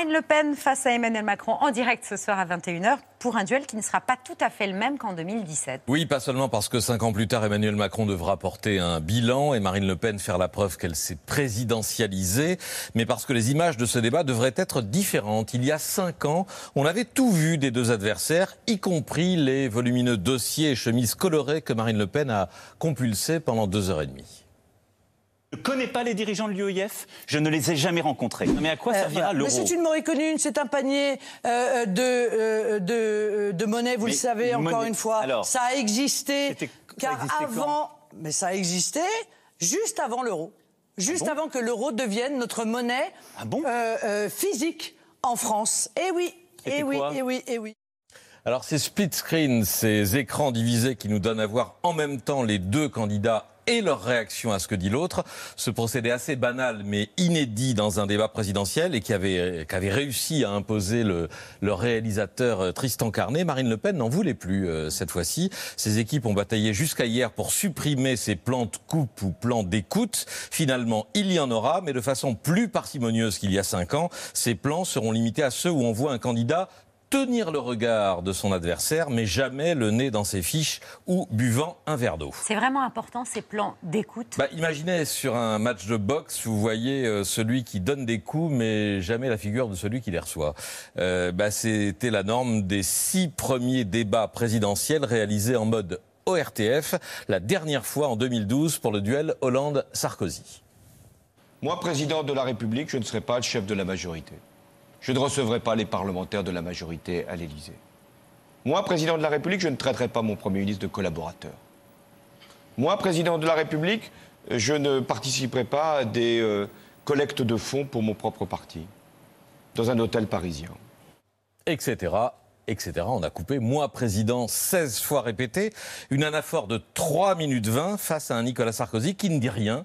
Marine Le Pen face à Emmanuel Macron en direct ce soir à 21h pour un duel qui ne sera pas tout à fait le même qu'en 2017. Oui, pas seulement parce que cinq ans plus tard, Emmanuel Macron devra porter un bilan et Marine Le Pen faire la preuve qu'elle s'est présidentialisée, mais parce que les images de ce débat devraient être différentes. Il y a cinq ans, on avait tout vu des deux adversaires, y compris les volumineux dossiers et chemises colorées que Marine Le Pen a compulsés pendant deux heures et demie. Je ne connais pas les dirigeants de l'UEF, je ne les ai jamais rencontrés. Mais à quoi euh, servira l'euro C'est une moriconnune, c'est un panier euh, de, euh, de, de, monnaie, vous le savez, encore une fois. Alors, ça a existé, car avant... Mais ça a existé juste avant l'euro. Juste ah avant que l'euro devienne notre monnaie ah bon physique en France. Eh oui, eh oui, eh oui, eh oui. Alors ces split screen, ces écrans divisés qui nous donnent à voir en même temps les deux candidats et leur réaction à ce que dit l'autre. Ce procédé assez banal mais inédit dans un débat présidentiel et qui avait, réussi à imposer le, réalisateur euh, Tristan Carnet. Marine Le Pen n'en voulait plus euh, cette fois-ci. Ses équipes ont bataillé jusqu'à hier pour supprimer ces plans de coupe ou plans d'écoute. Finalement, il y en aura, mais de façon plus parcimonieuse qu'il y a cinq ans. Ces plans seront limités à ceux où on voit un candidat tenir le regard de son adversaire, mais jamais le nez dans ses fiches ou buvant un verre d'eau. C'est vraiment important ces plans d'écoute. Bah, imaginez sur un match de boxe, vous voyez euh, celui qui donne des coups, mais jamais la figure de celui qui les reçoit. Euh, bah, C'était la norme des six premiers débats présidentiels réalisés en mode ORTF, la dernière fois en 2012 pour le duel Hollande-Sarkozy. Moi, président de la République, je ne serai pas le chef de la majorité je ne recevrai pas les parlementaires de la majorité à l'Élysée. Moi, président de la République, je ne traiterai pas mon Premier ministre de collaborateur. Moi, président de la République, je ne participerai pas à des euh, collectes de fonds pour mon propre parti, dans un hôtel parisien. Etc. Etc. On a coupé moi président 16 fois répété, une anaphore de 3 minutes 20 face à un Nicolas Sarkozy qui ne dit rien,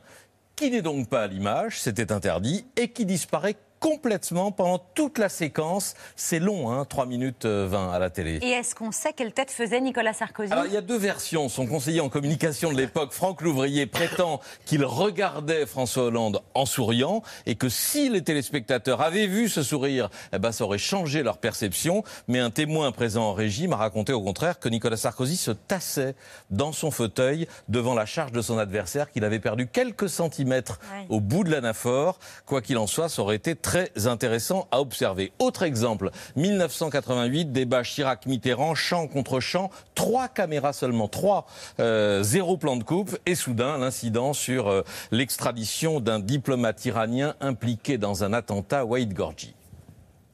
qui n'est donc pas à l'image, c'était interdit, et qui disparaît complètement pendant toute la séquence. C'est long, hein, 3 minutes 20 euh, à la télé. Et est-ce qu'on sait quelle tête faisait Nicolas Sarkozy? Alors, il y a deux versions. Son conseiller en communication de l'époque, Franck Louvrier, prétend qu'il regardait François Hollande en souriant et que si les téléspectateurs avaient vu ce sourire, eh ben, ça aurait changé leur perception. Mais un témoin présent en régie m'a raconté au contraire que Nicolas Sarkozy se tassait dans son fauteuil devant la charge de son adversaire, qu'il avait perdu quelques centimètres au bout de l'anaphore. Quoi qu'il en soit, ça aurait été très intéressant à observer. Autre exemple, 1988, débat Chirac-Mitterrand, champ contre champ, trois caméras seulement, trois, euh, zéro plan de coupe, et soudain l'incident sur euh, l'extradition d'un diplomate iranien impliqué dans un attentat à Wade Gorgi.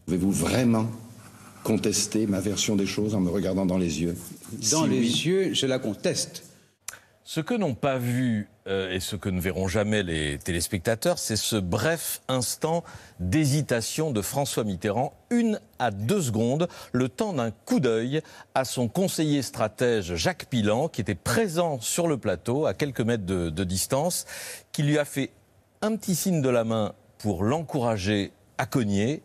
Pouvez-vous vraiment contester ma version des choses en me regardant dans les yeux? Dans les yeux, je la conteste. Ce que n'ont pas vu euh, et ce que ne verront jamais les téléspectateurs, c'est ce bref instant d'hésitation de François Mitterrand, une à deux secondes, le temps d'un coup d'œil à son conseiller stratège Jacques Pilan, qui était présent sur le plateau à quelques mètres de, de distance, qui lui a fait un petit signe de la main pour l'encourager à cogner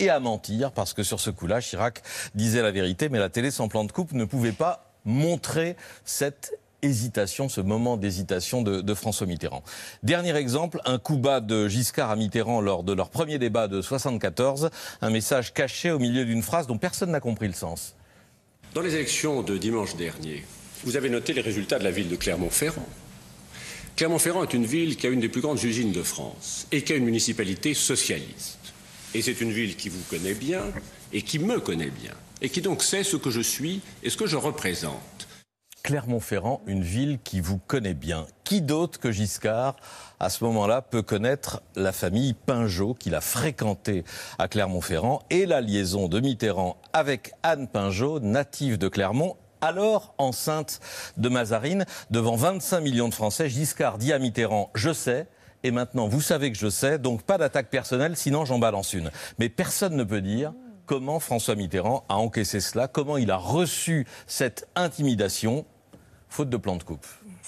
et à mentir, parce que sur ce coup-là, Chirac disait la vérité, mais la télé sans plan de coupe ne pouvait pas montrer cette hésitation, ce moment d'hésitation de, François Mitterrand. Dernier exemple, un coup bas de Giscard à Mitterrand lors de leur premier débat de 74, un message caché au milieu d'une phrase dont personne n'a compris le sens. Dans les élections de dimanche dernier, vous avez noté les résultats de la ville de Clermont-Ferrand. Clermont-Ferrand est une ville qui a une des plus grandes usines de France et qui a une municipalité socialiste. Et c'est une ville qui vous connaît bien et qui me connaît bien et qui donc sait ce que je suis et ce que je représente. Clermont-Ferrand, une ville qui vous connaît bien. Qui d'autre que Giscard, à ce moment-là, peut connaître la famille Pinjot qu'il a fréquentée à Clermont-Ferrand et la liaison de Mitterrand avec Anne Pinjot, native de Clermont alors enceinte de Mazarine, devant 25 millions de Français, Giscard dit à Mitterrand Je sais, et maintenant vous savez que je sais, donc pas d'attaque personnelle, sinon j'en balance une. Mais personne ne peut dire comment François Mitterrand a encaissé cela, comment il a reçu cette intimidation faute de plan de coupe.